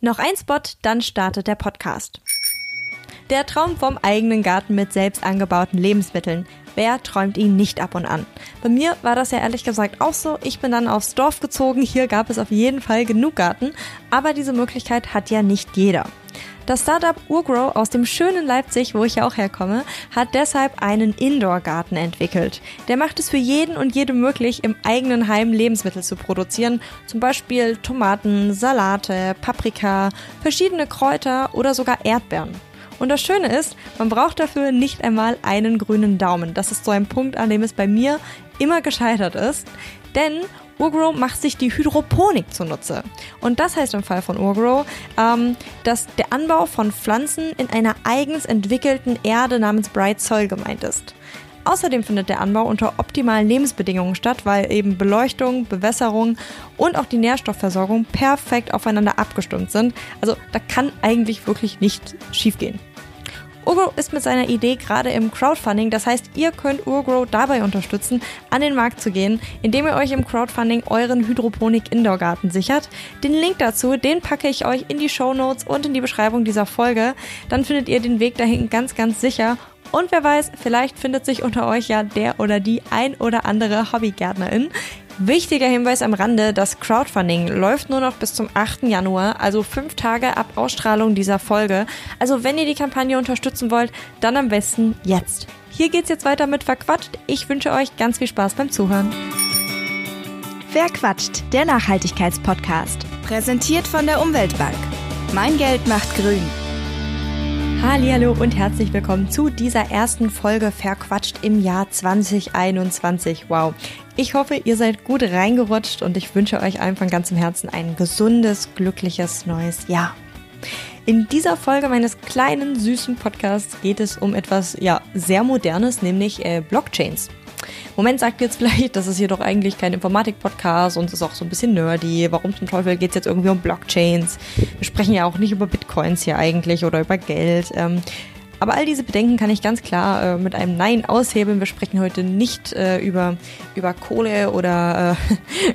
Noch ein Spot, dann startet der Podcast. Der Traum vom eigenen Garten mit selbst angebauten Lebensmitteln. Wer träumt ihn nicht ab und an? Bei mir war das ja ehrlich gesagt auch so. Ich bin dann aufs Dorf gezogen. Hier gab es auf jeden Fall genug Garten. Aber diese Möglichkeit hat ja nicht jeder. Das Startup Urgrow aus dem schönen Leipzig, wo ich ja auch herkomme, hat deshalb einen Indoor-Garten entwickelt. Der macht es für jeden und jede möglich, im eigenen Heim Lebensmittel zu produzieren. Zum Beispiel Tomaten, Salate, Paprika, verschiedene Kräuter oder sogar Erdbeeren. Und das Schöne ist, man braucht dafür nicht einmal einen grünen Daumen. Das ist so ein Punkt, an dem es bei mir immer gescheitert ist. Denn Urgrow macht sich die Hydroponik zunutze. Und das heißt im Fall von Urgrow, ähm, dass der Anbau von Pflanzen in einer eigens entwickelten Erde namens Bright Soil gemeint ist. Außerdem findet der Anbau unter optimalen Lebensbedingungen statt, weil eben Beleuchtung, Bewässerung und auch die Nährstoffversorgung perfekt aufeinander abgestimmt sind. Also da kann eigentlich wirklich nicht schiefgehen. Urgrow ist mit seiner Idee gerade im Crowdfunding. Das heißt, ihr könnt Urgrow dabei unterstützen, an den Markt zu gehen, indem ihr euch im Crowdfunding euren Hydroponik Indoor Garten sichert. Den Link dazu, den packe ich euch in die Show Notes und in die Beschreibung dieser Folge. Dann findet ihr den Weg dahin ganz, ganz sicher. Und wer weiß, vielleicht findet sich unter euch ja der oder die ein oder andere Hobbygärtnerin. Wichtiger Hinweis am Rande, das Crowdfunding läuft nur noch bis zum 8. Januar, also fünf Tage ab Ausstrahlung dieser Folge. Also wenn ihr die Kampagne unterstützen wollt, dann am besten jetzt. Hier geht's jetzt weiter mit Verquatscht. Ich wünsche euch ganz viel Spaß beim Zuhören. Verquatscht, der Nachhaltigkeitspodcast. Präsentiert von der Umweltbank. Mein Geld macht grün. Hallo und herzlich willkommen zu dieser ersten Folge Verquatscht im Jahr 2021. Wow. Ich hoffe, ihr seid gut reingerutscht und ich wünsche euch allen von ganzem Herzen ein gesundes, glückliches neues Jahr. In dieser Folge meines kleinen, süßen Podcasts geht es um etwas, ja, sehr modernes, nämlich äh, Blockchains. Moment sagt jetzt vielleicht, das ist hier doch eigentlich kein Informatik-Podcast und ist auch so ein bisschen nerdy. Warum zum Teufel geht es jetzt irgendwie um Blockchains? Wir sprechen ja auch nicht über Bitcoins hier eigentlich oder über Geld. Ähm, aber all diese Bedenken kann ich ganz klar äh, mit einem Nein aushebeln. Wir sprechen heute nicht äh, über, über Kohle oder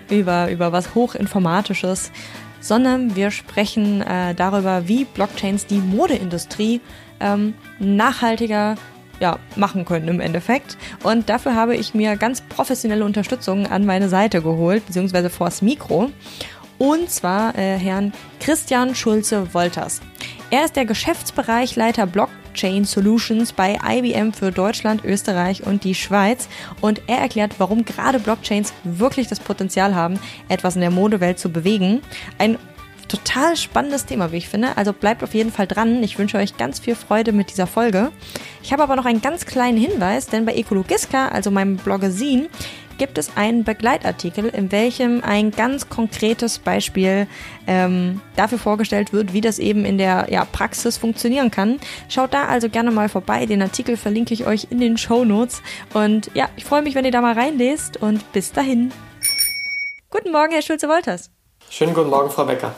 äh, über, über was Hochinformatisches, sondern wir sprechen äh, darüber, wie Blockchains die Modeindustrie ähm, nachhaltiger ja, machen können im Endeffekt. Und dafür habe ich mir ganz professionelle Unterstützung an meine Seite geholt, beziehungsweise vors Mikro. Und zwar äh, Herrn Christian Schulze-Wolters. Er ist der Geschäftsbereichleiter Blockchain Solutions bei IBM für Deutschland, Österreich und die Schweiz. Und er erklärt, warum gerade Blockchains wirklich das Potenzial haben, etwas in der Modewelt zu bewegen. Ein total spannendes Thema, wie ich finde. Also bleibt auf jeden Fall dran. Ich wünsche euch ganz viel Freude mit dieser Folge. Ich habe aber noch einen ganz kleinen Hinweis, denn bei Ecologiska, also meinem Bloggesin, gibt es einen Begleitartikel, in welchem ein ganz konkretes Beispiel ähm, dafür vorgestellt wird, wie das eben in der ja, Praxis funktionieren kann. Schaut da also gerne mal vorbei. Den Artikel verlinke ich euch in den Show Notes. Und ja, ich freue mich, wenn ihr da mal reinlest und bis dahin. Guten Morgen, Herr Schulze-Wolters. Schönen guten Morgen, Frau Becker.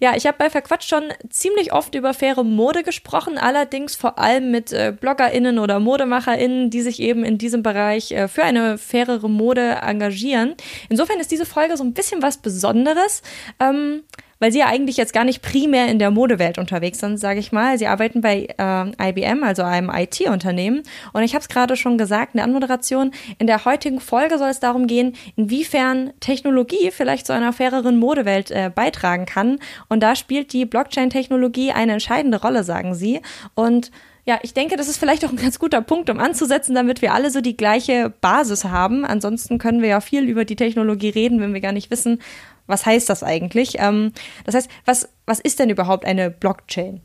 Ja, ich habe bei Verquatscht schon ziemlich oft über faire Mode gesprochen, allerdings vor allem mit äh, BloggerInnen oder ModemacherInnen, die sich eben in diesem Bereich äh, für eine fairere Mode engagieren. Insofern ist diese Folge so ein bisschen was Besonderes. Ähm, weil sie ja eigentlich jetzt gar nicht primär in der Modewelt unterwegs sind, sage ich mal. Sie arbeiten bei äh, IBM, also einem IT-Unternehmen. Und ich habe es gerade schon gesagt in der Anmoderation, in der heutigen Folge soll es darum gehen, inwiefern Technologie vielleicht zu einer faireren Modewelt äh, beitragen kann. Und da spielt die Blockchain-Technologie eine entscheidende Rolle, sagen sie. Und ja, ich denke, das ist vielleicht auch ein ganz guter Punkt, um anzusetzen, damit wir alle so die gleiche Basis haben. Ansonsten können wir ja viel über die Technologie reden, wenn wir gar nicht wissen, was heißt das eigentlich? Ähm, das heißt, was, was ist denn überhaupt eine Blockchain?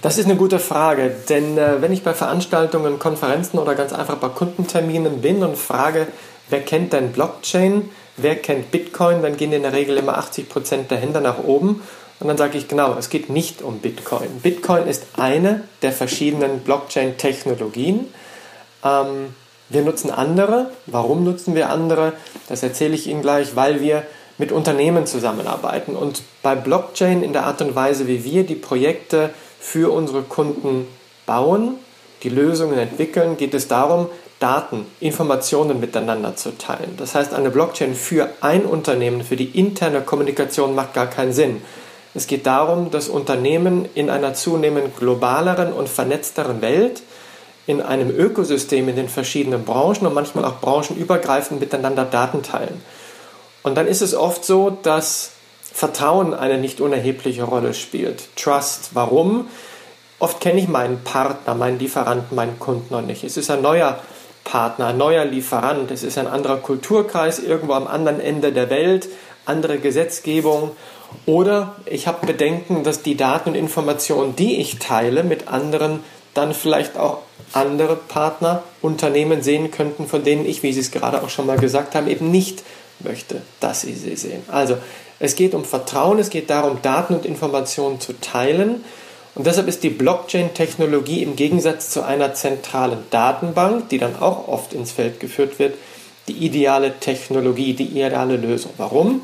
Das ist eine gute Frage, denn äh, wenn ich bei Veranstaltungen, Konferenzen oder ganz einfach bei Kundenterminen bin und frage, wer kennt denn Blockchain, wer kennt Bitcoin, dann gehen in der Regel immer 80 Prozent der Hände nach oben. Und dann sage ich genau, es geht nicht um Bitcoin. Bitcoin ist eine der verschiedenen Blockchain-Technologien. Ähm, wir nutzen andere. Warum nutzen wir andere? Das erzähle ich Ihnen gleich, weil wir mit Unternehmen zusammenarbeiten. Und bei Blockchain in der Art und Weise, wie wir die Projekte für unsere Kunden bauen, die Lösungen entwickeln, geht es darum, Daten, Informationen miteinander zu teilen. Das heißt, eine Blockchain für ein Unternehmen, für die interne Kommunikation macht gar keinen Sinn. Es geht darum, dass Unternehmen in einer zunehmend globaleren und vernetzteren Welt, in einem Ökosystem in den verschiedenen Branchen und manchmal auch branchenübergreifend miteinander Daten teilen. Und dann ist es oft so, dass Vertrauen eine nicht unerhebliche Rolle spielt. Trust. Warum? Oft kenne ich meinen Partner, meinen Lieferanten, meinen Kunden noch nicht. Es ist ein neuer Partner, ein neuer Lieferant, es ist ein anderer Kulturkreis irgendwo am anderen Ende der Welt, andere Gesetzgebung. Oder ich habe Bedenken, dass die Daten und Informationen, die ich teile mit anderen, dann vielleicht auch andere Partner, Unternehmen sehen könnten, von denen ich, wie Sie es gerade auch schon mal gesagt haben, eben nicht möchte, dass sie sie sehen. Also es geht um Vertrauen, es geht darum, Daten und Informationen zu teilen. Und deshalb ist die Blockchain-Technologie im Gegensatz zu einer zentralen Datenbank, die dann auch oft ins Feld geführt wird, die ideale Technologie, die ideale Lösung. Warum?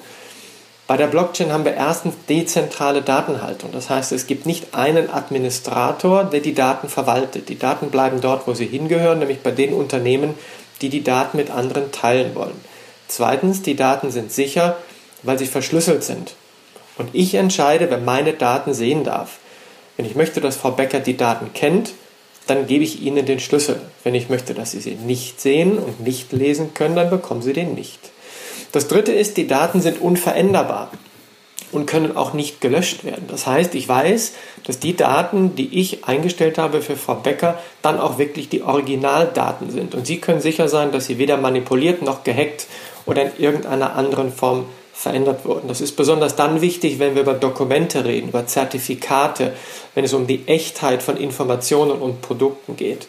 Bei der Blockchain haben wir erstens dezentrale Datenhaltung. Das heißt, es gibt nicht einen Administrator, der die Daten verwaltet. Die Daten bleiben dort, wo sie hingehören, nämlich bei den Unternehmen, die die Daten mit anderen teilen wollen. Zweitens, die Daten sind sicher, weil sie verschlüsselt sind. Und ich entscheide, wer meine Daten sehen darf. Wenn ich möchte, dass Frau Becker die Daten kennt, dann gebe ich Ihnen den Schlüssel. Wenn ich möchte, dass Sie sie nicht sehen und nicht lesen können, dann bekommen Sie den nicht. Das dritte ist, die Daten sind unveränderbar und können auch nicht gelöscht werden. Das heißt, ich weiß, dass die Daten, die ich eingestellt habe für Frau Becker, dann auch wirklich die Originaldaten sind. Und Sie können sicher sein, dass sie weder manipuliert noch gehackt oder in irgendeiner anderen Form verändert wurden. Das ist besonders dann wichtig, wenn wir über Dokumente reden, über Zertifikate, wenn es um die Echtheit von Informationen und Produkten geht.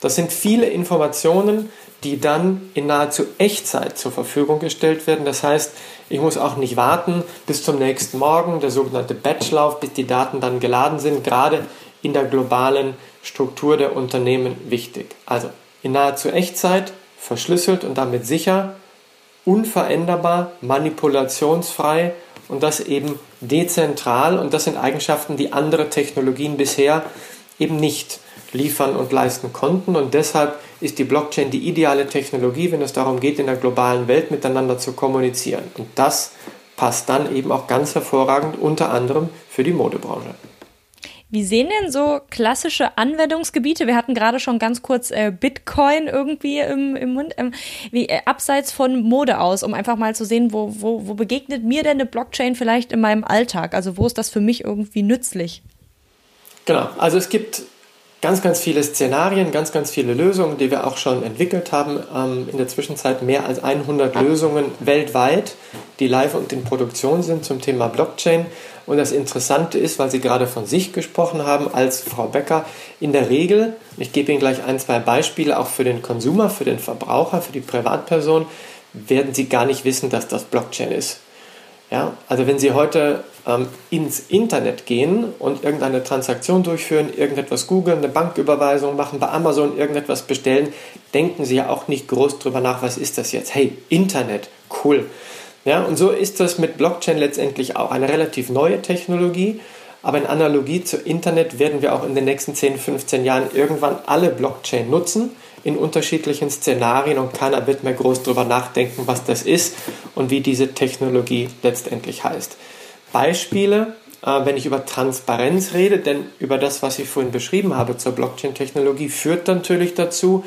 Das sind viele Informationen, die dann in nahezu Echtzeit zur Verfügung gestellt werden. Das heißt, ich muss auch nicht warten bis zum nächsten Morgen, der sogenannte Batchlauf, bis die Daten dann geladen sind, gerade in der globalen Struktur der Unternehmen wichtig. Also in nahezu Echtzeit, verschlüsselt und damit sicher, unveränderbar, manipulationsfrei und das eben dezentral und das sind Eigenschaften, die andere Technologien bisher eben nicht liefern und leisten konnten. Und deshalb ist die Blockchain die ideale Technologie, wenn es darum geht, in der globalen Welt miteinander zu kommunizieren. Und das passt dann eben auch ganz hervorragend unter anderem für die Modebranche. Wie sehen denn so klassische Anwendungsgebiete? Wir hatten gerade schon ganz kurz äh, Bitcoin irgendwie im, im Mund. Ähm, wie äh, abseits von Mode aus, um einfach mal zu sehen, wo, wo, wo begegnet mir denn eine Blockchain vielleicht in meinem Alltag? Also wo ist das für mich irgendwie nützlich? Genau, also es gibt ganz, ganz viele Szenarien, ganz, ganz viele Lösungen, die wir auch schon entwickelt haben. Ähm, in der Zwischenzeit mehr als 100 Lösungen weltweit, die live und in Produktion sind zum Thema Blockchain. Und das Interessante ist, weil Sie gerade von sich gesprochen haben, als Frau Becker, in der Regel, ich gebe Ihnen gleich ein, zwei Beispiele, auch für den Konsumer, für den Verbraucher, für die Privatperson, werden Sie gar nicht wissen, dass das Blockchain ist. Ja, also wenn Sie heute ähm, ins Internet gehen und irgendeine Transaktion durchführen, irgendetwas googeln, eine Banküberweisung machen, bei Amazon irgendetwas bestellen, denken Sie ja auch nicht groß drüber nach, was ist das jetzt? Hey, Internet, cool. Ja, und so ist das mit Blockchain letztendlich auch eine relativ neue Technologie. Aber in Analogie zu Internet werden wir auch in den nächsten 10, 15 Jahren irgendwann alle Blockchain nutzen in unterschiedlichen Szenarien und keiner wird mehr groß darüber nachdenken, was das ist und wie diese Technologie letztendlich heißt. Beispiele, äh, wenn ich über Transparenz rede, denn über das, was ich vorhin beschrieben habe zur Blockchain-Technologie, führt natürlich dazu,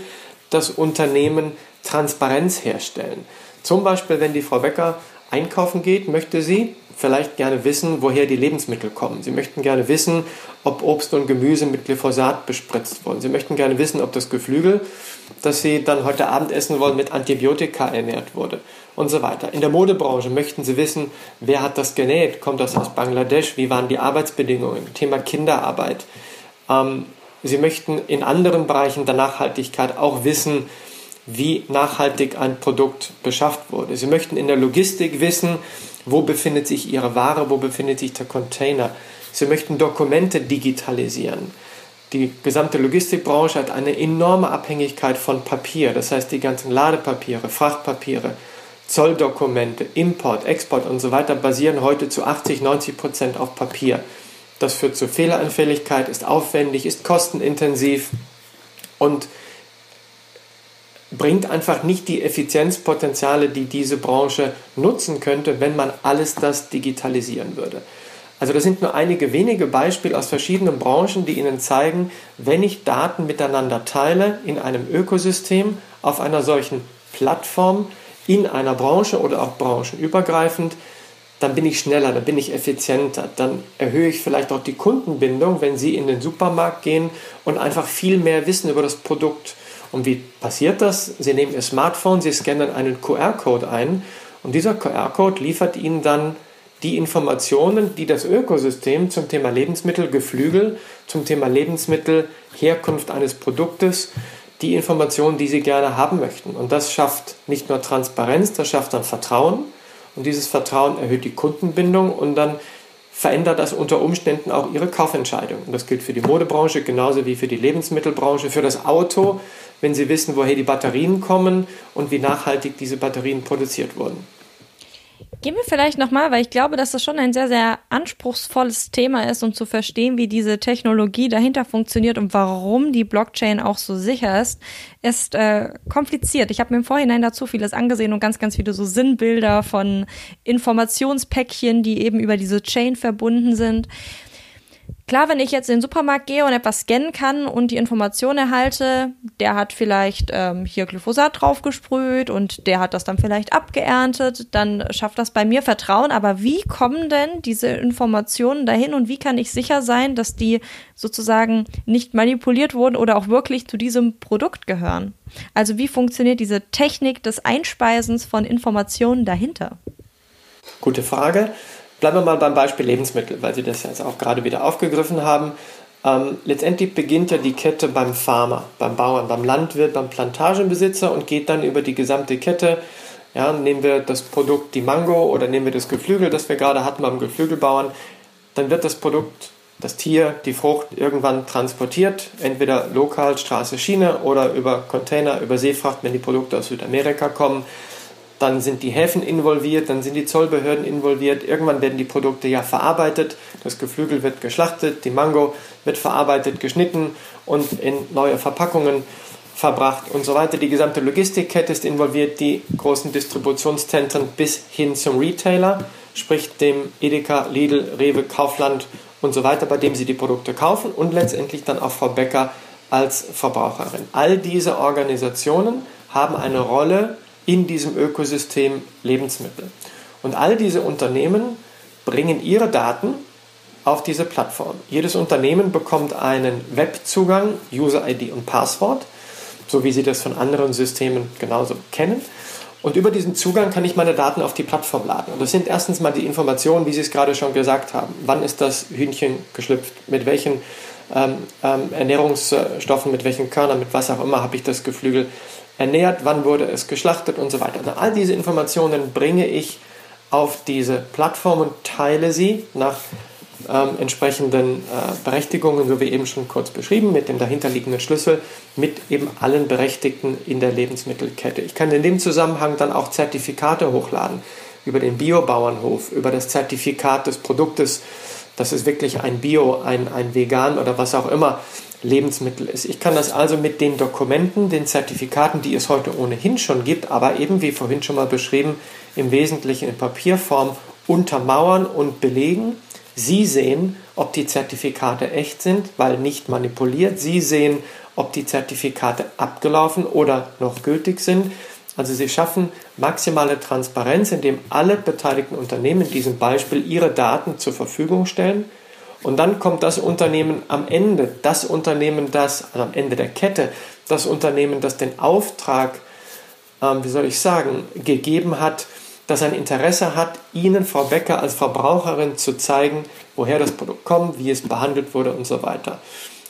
dass Unternehmen Transparenz herstellen. Zum Beispiel, wenn die Frau Becker einkaufen geht, möchte sie vielleicht gerne wissen, woher die Lebensmittel kommen. Sie möchten gerne wissen, ob Obst und Gemüse mit Glyphosat bespritzt wurden. Sie möchten gerne wissen, ob das Geflügel, das Sie dann heute Abend essen wollen, mit Antibiotika ernährt wurde und so weiter. In der Modebranche möchten Sie wissen, wer hat das genäht? Kommt das aus Bangladesch? Wie waren die Arbeitsbedingungen? Thema Kinderarbeit. Ähm, Sie möchten in anderen Bereichen der Nachhaltigkeit auch wissen, wie nachhaltig ein Produkt beschafft wurde. Sie möchten in der Logistik wissen, wo befindet sich Ihre Ware, wo befindet sich der Container. Sie möchten Dokumente digitalisieren. Die gesamte Logistikbranche hat eine enorme Abhängigkeit von Papier. Das heißt, die ganzen Ladepapiere, Frachtpapiere, Zolldokumente, Import, Export und so weiter basieren heute zu 80, 90 Prozent auf Papier. Das führt zu Fehleranfälligkeit, ist aufwendig, ist kostenintensiv und bringt einfach nicht die Effizienzpotenziale, die diese Branche nutzen könnte, wenn man alles das digitalisieren würde. Also das sind nur einige wenige Beispiele aus verschiedenen Branchen, die Ihnen zeigen, wenn ich Daten miteinander teile in einem Ökosystem, auf einer solchen Plattform, in einer Branche oder auch branchenübergreifend, dann bin ich schneller, dann bin ich effizienter, dann erhöhe ich vielleicht auch die Kundenbindung, wenn Sie in den Supermarkt gehen und einfach viel mehr wissen über das Produkt. Und wie passiert das? Sie nehmen Ihr Smartphone, Sie scannen einen QR-Code ein und dieser QR-Code liefert Ihnen dann die Informationen, die das Ökosystem zum Thema Lebensmittelgeflügel, zum Thema Lebensmittelherkunft eines Produktes, die Informationen, die Sie gerne haben möchten. Und das schafft nicht nur Transparenz, das schafft dann Vertrauen. Und dieses Vertrauen erhöht die Kundenbindung und dann verändert das unter Umständen auch Ihre Kaufentscheidung. Und das gilt für die Modebranche genauso wie für die Lebensmittelbranche, für das Auto, wenn Sie wissen, woher die Batterien kommen und wie nachhaltig diese Batterien produziert wurden. Gehen wir vielleicht nochmal, weil ich glaube, dass das schon ein sehr, sehr anspruchsvolles Thema ist, um zu verstehen, wie diese Technologie dahinter funktioniert und warum die Blockchain auch so sicher ist, ist äh, kompliziert. Ich habe mir im Vorhinein dazu vieles angesehen und ganz, ganz viele so Sinnbilder von Informationspäckchen, die eben über diese Chain verbunden sind. Klar, wenn ich jetzt in den Supermarkt gehe und etwas scannen kann und die Information erhalte, der hat vielleicht ähm, hier Glyphosat draufgesprüht und der hat das dann vielleicht abgeerntet, dann schafft das bei mir Vertrauen. Aber wie kommen denn diese Informationen dahin und wie kann ich sicher sein, dass die sozusagen nicht manipuliert wurden oder auch wirklich zu diesem Produkt gehören? Also wie funktioniert diese Technik des Einspeisens von Informationen dahinter? Gute Frage. Bleiben wir mal beim Beispiel Lebensmittel, weil Sie das jetzt auch gerade wieder aufgegriffen haben. Ähm, letztendlich beginnt ja die Kette beim Farmer, beim Bauern, beim Landwirt, beim Plantagenbesitzer und geht dann über die gesamte Kette. Ja, nehmen wir das Produkt die Mango oder nehmen wir das Geflügel, das wir gerade hatten beim Geflügelbauern, dann wird das Produkt, das Tier, die Frucht irgendwann transportiert, entweder lokal Straße, Schiene oder über Container, über Seefracht, wenn die Produkte aus Südamerika kommen dann sind die Häfen involviert, dann sind die Zollbehörden involviert, irgendwann werden die Produkte ja verarbeitet, das Geflügel wird geschlachtet, die Mango wird verarbeitet, geschnitten und in neue Verpackungen verbracht und so weiter. Die gesamte Logistikkette ist involviert, die großen Distributionszentren bis hin zum Retailer, sprich dem Edeka, Lidl, Rewe, Kaufland und so weiter, bei dem Sie die Produkte kaufen und letztendlich dann auch Frau Becker als Verbraucherin. All diese Organisationen haben eine Rolle in diesem Ökosystem Lebensmittel. Und all diese Unternehmen bringen ihre Daten auf diese Plattform. Jedes Unternehmen bekommt einen Webzugang, User-ID und Passwort, so wie Sie das von anderen Systemen genauso kennen. Und über diesen Zugang kann ich meine Daten auf die Plattform laden. Und das sind erstens mal die Informationen, wie Sie es gerade schon gesagt haben. Wann ist das Hühnchen geschlüpft? Mit welchen ähm, ähm, Ernährungsstoffen, mit welchen Körnern, mit was auch immer habe ich das Geflügel ernährt, wann wurde es geschlachtet und so weiter. Also all diese Informationen bringe ich auf diese Plattform und teile sie nach ähm, entsprechenden äh, Berechtigungen, so wie eben schon kurz beschrieben, mit dem dahinterliegenden Schlüssel, mit eben allen Berechtigten in der Lebensmittelkette. Ich kann in dem Zusammenhang dann auch Zertifikate hochladen über den Biobauernhof, über das Zertifikat des Produktes, dass es wirklich ein Bio, ein, ein Vegan oder was auch immer Lebensmittel ist. Ich kann das also mit den Dokumenten, den Zertifikaten, die es heute ohnehin schon gibt, aber eben wie vorhin schon mal beschrieben, im Wesentlichen in Papierform untermauern und belegen. Sie sehen, ob die Zertifikate echt sind, weil nicht manipuliert. Sie sehen, ob die Zertifikate abgelaufen oder noch gültig sind. Also sie schaffen maximale Transparenz, indem alle beteiligten Unternehmen in diesem Beispiel ihre Daten zur Verfügung stellen und dann kommt das Unternehmen am Ende, das Unternehmen, das also am Ende der Kette, das Unternehmen, das den Auftrag, ähm, wie soll ich sagen, gegeben hat, das ein Interesse hat, Ihnen, Frau Becker, als Verbraucherin zu zeigen, woher das Produkt kommt, wie es behandelt wurde und so weiter.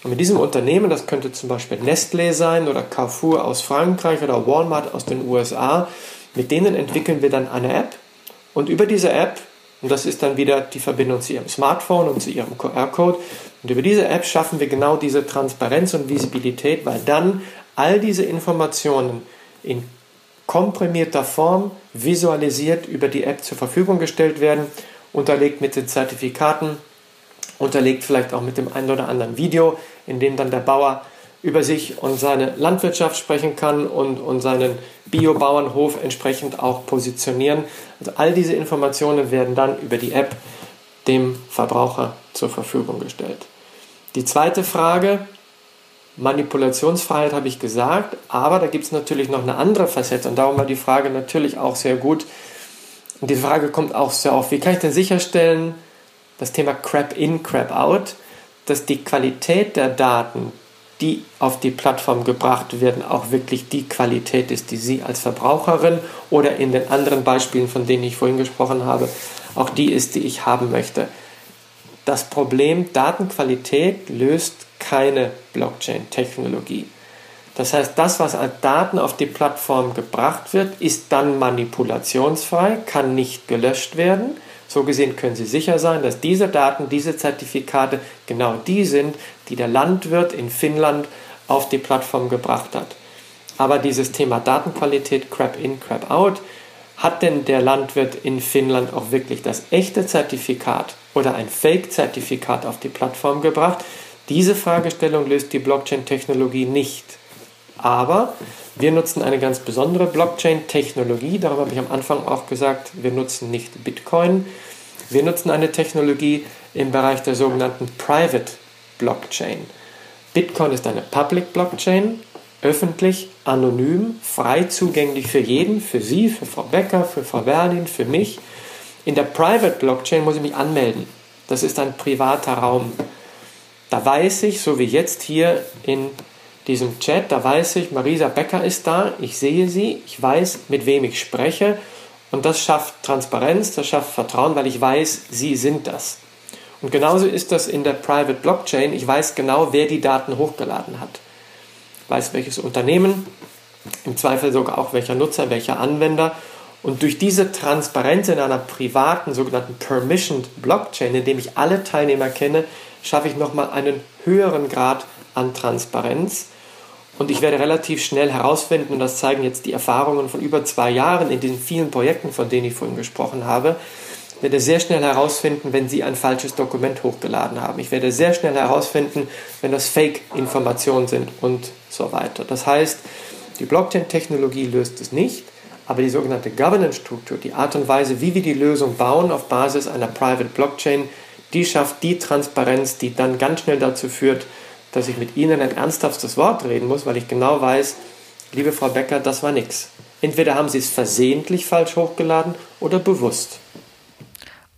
Und mit diesem Unternehmen, das könnte zum Beispiel Nestlé sein oder Carrefour aus Frankreich oder Walmart aus den USA, mit denen entwickeln wir dann eine App. Und über diese App und das ist dann wieder die Verbindung zu Ihrem Smartphone und zu Ihrem QR-Code. Und über diese App schaffen wir genau diese Transparenz und Visibilität, weil dann all diese Informationen in komprimierter Form visualisiert über die App zur Verfügung gestellt werden, unterlegt mit den Zertifikaten, unterlegt vielleicht auch mit dem einen oder anderen Video, in dem dann der Bauer über sich und seine Landwirtschaft sprechen kann und, und seinen Biobauernhof entsprechend auch positionieren. Also all diese Informationen werden dann über die App dem Verbraucher zur Verfügung gestellt. Die zweite Frage, Manipulationsfreiheit habe ich gesagt, aber da gibt es natürlich noch eine andere Facette und darum war die Frage natürlich auch sehr gut. Und die Frage kommt auch sehr oft, wie kann ich denn sicherstellen, das Thema Crap in, Crap out, dass die Qualität der Daten, die auf die Plattform gebracht werden, auch wirklich die Qualität ist, die Sie als Verbraucherin oder in den anderen Beispielen, von denen ich vorhin gesprochen habe, auch die ist, die ich haben möchte. Das Problem Datenqualität löst keine Blockchain-Technologie. Das heißt, das, was an Daten auf die Plattform gebracht wird, ist dann manipulationsfrei, kann nicht gelöscht werden. So gesehen können Sie sicher sein, dass diese Daten, diese Zertifikate genau die sind, die der Landwirt in Finnland auf die Plattform gebracht hat. Aber dieses Thema Datenqualität, Crap in, Crap out, hat denn der Landwirt in Finnland auch wirklich das echte Zertifikat oder ein Fake-Zertifikat auf die Plattform gebracht? Diese Fragestellung löst die Blockchain-Technologie nicht. Aber wir nutzen eine ganz besondere Blockchain-Technologie. Darüber habe ich am Anfang auch gesagt, wir nutzen nicht Bitcoin. Wir nutzen eine Technologie im Bereich der sogenannten Private Blockchain. Bitcoin ist eine Public Blockchain, öffentlich, anonym, frei zugänglich für jeden, für Sie, für Frau Becker, für Frau Berlin, für mich. In der Private Blockchain muss ich mich anmelden. Das ist ein privater Raum. Da weiß ich, so wie jetzt hier in diesem Chat, da weiß ich, Marisa Becker ist da, ich sehe sie, ich weiß, mit wem ich spreche und das schafft Transparenz, das schafft Vertrauen, weil ich weiß, sie sind das. Und genauso ist das in der Private Blockchain, ich weiß genau, wer die Daten hochgeladen hat. Ich weiß, welches Unternehmen, im Zweifel sogar auch welcher Nutzer, welcher Anwender. Und durch diese Transparenz in einer privaten, sogenannten Permissioned Blockchain, in dem ich alle Teilnehmer kenne, schaffe ich nochmal einen höheren Grad an Transparenz. Und ich werde relativ schnell herausfinden, und das zeigen jetzt die Erfahrungen von über zwei Jahren in den vielen Projekten, von denen ich vorhin gesprochen habe, werde sehr schnell herausfinden, wenn Sie ein falsches Dokument hochgeladen haben. Ich werde sehr schnell herausfinden, wenn das Fake-Informationen sind und so weiter. Das heißt, die Blockchain-Technologie löst es nicht, aber die sogenannte Governance-Struktur, die Art und Weise, wie wir die Lösung bauen auf Basis einer Private Blockchain, die schafft die Transparenz, die dann ganz schnell dazu führt, dass ich mit Ihnen ein ernsthaftes Wort reden muss, weil ich genau weiß, liebe Frau Becker, das war nichts. Entweder haben Sie es versehentlich falsch hochgeladen oder bewusst.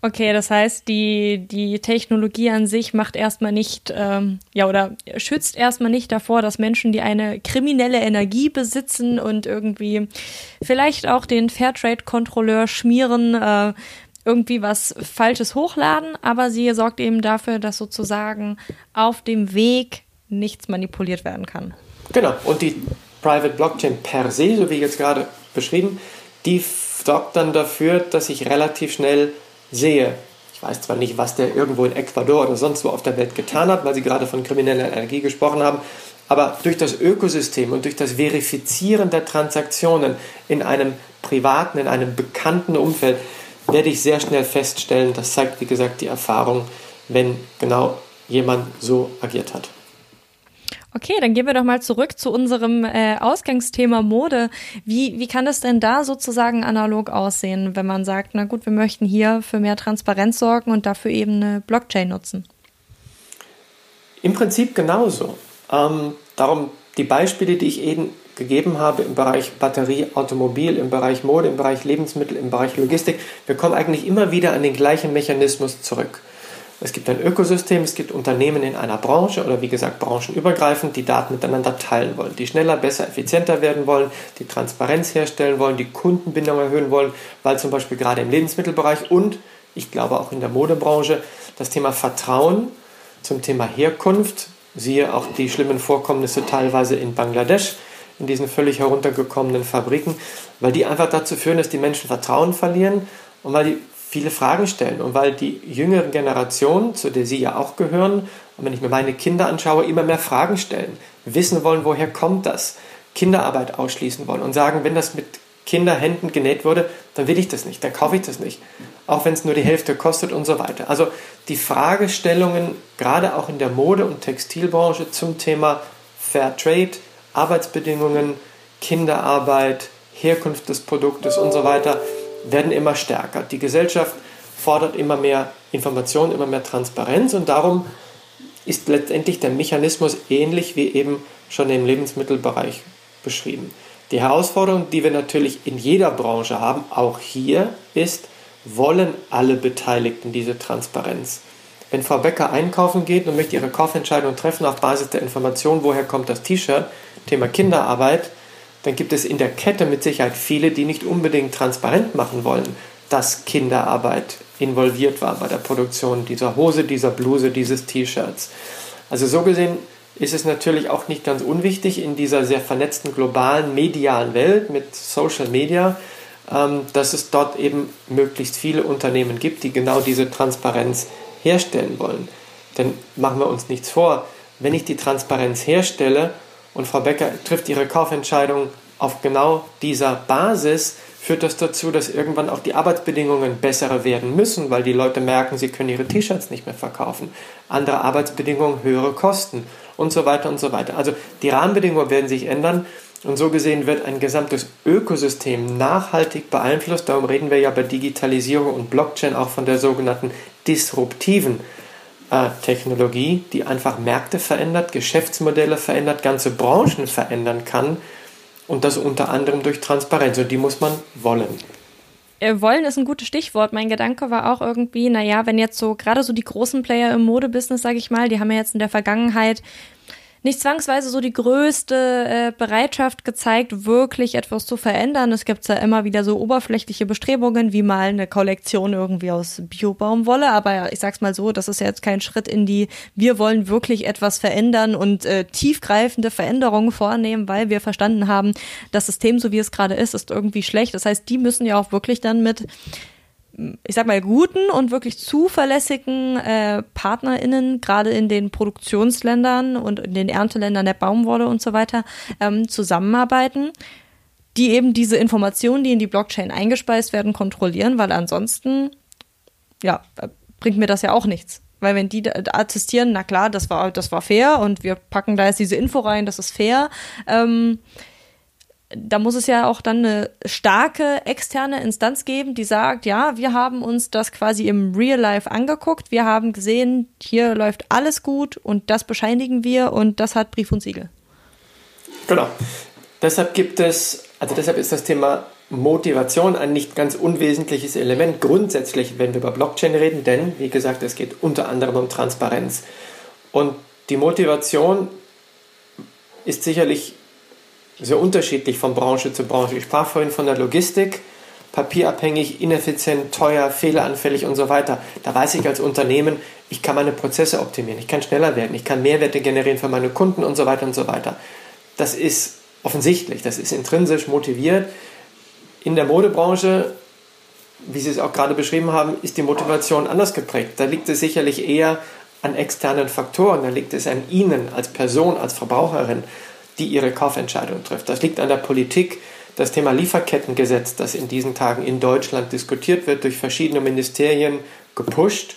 Okay, das heißt, die, die Technologie an sich macht erstmal nicht, ähm, ja, oder schützt erstmal nicht davor, dass Menschen, die eine kriminelle Energie besitzen und irgendwie vielleicht auch den Fairtrade-Kontrolleur schmieren, äh, irgendwie was Falsches hochladen, aber sie sorgt eben dafür, dass sozusagen auf dem Weg nichts manipuliert werden kann. Genau, und die Private Blockchain per se, so wie jetzt gerade beschrieben, die sorgt dann dafür, dass ich relativ schnell sehe, ich weiß zwar nicht, was der irgendwo in Ecuador oder sonst wo auf der Welt getan hat, weil Sie gerade von krimineller Energie gesprochen haben, aber durch das Ökosystem und durch das Verifizieren der Transaktionen in einem privaten, in einem bekannten Umfeld werde ich sehr schnell feststellen, das zeigt wie gesagt die Erfahrung, wenn genau jemand so agiert hat. Okay, dann gehen wir doch mal zurück zu unserem äh, Ausgangsthema Mode. Wie, wie kann das denn da sozusagen analog aussehen, wenn man sagt, na gut, wir möchten hier für mehr Transparenz sorgen und dafür eben eine Blockchain nutzen? Im Prinzip genauso. Ähm, darum die Beispiele, die ich eben gegeben habe im Bereich Batterie, Automobil, im Bereich Mode, im Bereich Lebensmittel, im Bereich Logistik, wir kommen eigentlich immer wieder an den gleichen Mechanismus zurück. Es gibt ein Ökosystem, es gibt Unternehmen in einer Branche oder wie gesagt branchenübergreifend, die Daten miteinander teilen wollen, die schneller, besser, effizienter werden wollen, die Transparenz herstellen wollen, die Kundenbindung erhöhen wollen, weil zum Beispiel gerade im Lebensmittelbereich und ich glaube auch in der Modebranche das Thema Vertrauen zum Thema Herkunft, siehe auch die schlimmen Vorkommnisse teilweise in Bangladesch, in diesen völlig heruntergekommenen Fabriken, weil die einfach dazu führen, dass die Menschen Vertrauen verlieren und weil die viele Fragen stellen und weil die jüngeren Generationen, zu der Sie ja auch gehören, und wenn ich mir meine Kinder anschaue, immer mehr Fragen stellen, wissen wollen, woher kommt das, Kinderarbeit ausschließen wollen und sagen, wenn das mit Kinderhänden genäht wurde, dann will ich das nicht, dann kaufe ich das nicht, auch wenn es nur die Hälfte kostet und so weiter. Also die Fragestellungen, gerade auch in der Mode- und Textilbranche zum Thema Fair Trade, Arbeitsbedingungen, Kinderarbeit, Herkunft des Produktes und so weiter werden immer stärker. Die Gesellschaft fordert immer mehr Information, immer mehr Transparenz und darum ist letztendlich der Mechanismus ähnlich wie eben schon im Lebensmittelbereich beschrieben. Die Herausforderung, die wir natürlich in jeder Branche haben, auch hier, ist, wollen alle Beteiligten diese Transparenz? Wenn Frau Becker einkaufen geht und möchte ihre Kaufentscheidung treffen auf Basis der Information, woher kommt das T-Shirt, Thema Kinderarbeit, dann gibt es in der Kette mit Sicherheit viele, die nicht unbedingt transparent machen wollen, dass Kinderarbeit involviert war bei der Produktion dieser Hose, dieser Bluse, dieses T-Shirts. Also so gesehen ist es natürlich auch nicht ganz unwichtig in dieser sehr vernetzten globalen medialen Welt mit Social Media, ähm, dass es dort eben möglichst viele Unternehmen gibt, die genau diese Transparenz herstellen wollen. Denn machen wir uns nichts vor, wenn ich die Transparenz herstelle und Frau Becker trifft ihre Kaufentscheidung auf genau dieser Basis, führt das dazu, dass irgendwann auch die Arbeitsbedingungen bessere werden müssen, weil die Leute merken, sie können ihre T-Shirts nicht mehr verkaufen. Andere Arbeitsbedingungen, höhere Kosten und so weiter und so weiter. Also die Rahmenbedingungen werden sich ändern und so gesehen wird ein gesamtes Ökosystem nachhaltig beeinflusst. Darum reden wir ja bei Digitalisierung und Blockchain auch von der sogenannten disruptiven äh, Technologie, die einfach Märkte verändert, Geschäftsmodelle verändert, ganze Branchen verändern kann und das unter anderem durch Transparenz. Und die muss man wollen. Äh, wollen ist ein gutes Stichwort. Mein Gedanke war auch irgendwie, naja, wenn jetzt so gerade so die großen Player im Modebusiness, sage ich mal, die haben ja jetzt in der Vergangenheit nicht zwangsweise so die größte äh, Bereitschaft gezeigt, wirklich etwas zu verändern. Es gibt ja immer wieder so oberflächliche Bestrebungen, wie mal eine Kollektion irgendwie aus Biobaumwolle. Aber ich sag's mal so, das ist ja jetzt kein Schritt in die, wir wollen wirklich etwas verändern und äh, tiefgreifende Veränderungen vornehmen, weil wir verstanden haben, das System, so wie es gerade ist, ist irgendwie schlecht. Das heißt, die müssen ja auch wirklich dann mit ich sag mal, guten und wirklich zuverlässigen äh, PartnerInnen, gerade in den Produktionsländern und in den Ernteländern der Baumwolle und so weiter, ähm, zusammenarbeiten, die eben diese Informationen, die in die Blockchain eingespeist werden, kontrollieren, weil ansonsten, ja, bringt mir das ja auch nichts. Weil wenn die attestieren, na klar, das war, das war fair und wir packen da jetzt diese Info rein, das ist fair, ähm, da muss es ja auch dann eine starke externe Instanz geben, die sagt, ja, wir haben uns das quasi im Real Life angeguckt, wir haben gesehen, hier läuft alles gut und das bescheinigen wir und das hat Brief und Siegel. Genau. Deshalb gibt es, also deshalb ist das Thema Motivation ein nicht ganz unwesentliches Element grundsätzlich, wenn wir über Blockchain reden, denn wie gesagt, es geht unter anderem um Transparenz. Und die Motivation ist sicherlich sehr unterschiedlich von Branche zu Branche. Ich sprach vorhin von der Logistik, papierabhängig, ineffizient, teuer, fehleranfällig und so weiter. Da weiß ich als Unternehmen, ich kann meine Prozesse optimieren, ich kann schneller werden, ich kann Mehrwerte generieren für meine Kunden und so weiter und so weiter. Das ist offensichtlich, das ist intrinsisch motiviert. In der Modebranche, wie Sie es auch gerade beschrieben haben, ist die Motivation anders geprägt. Da liegt es sicherlich eher an externen Faktoren, da liegt es an Ihnen als Person, als Verbraucherin die ihre Kaufentscheidung trifft. Das liegt an der Politik. Das Thema Lieferkettengesetz, das in diesen Tagen in Deutschland diskutiert wird, durch verschiedene Ministerien gepusht.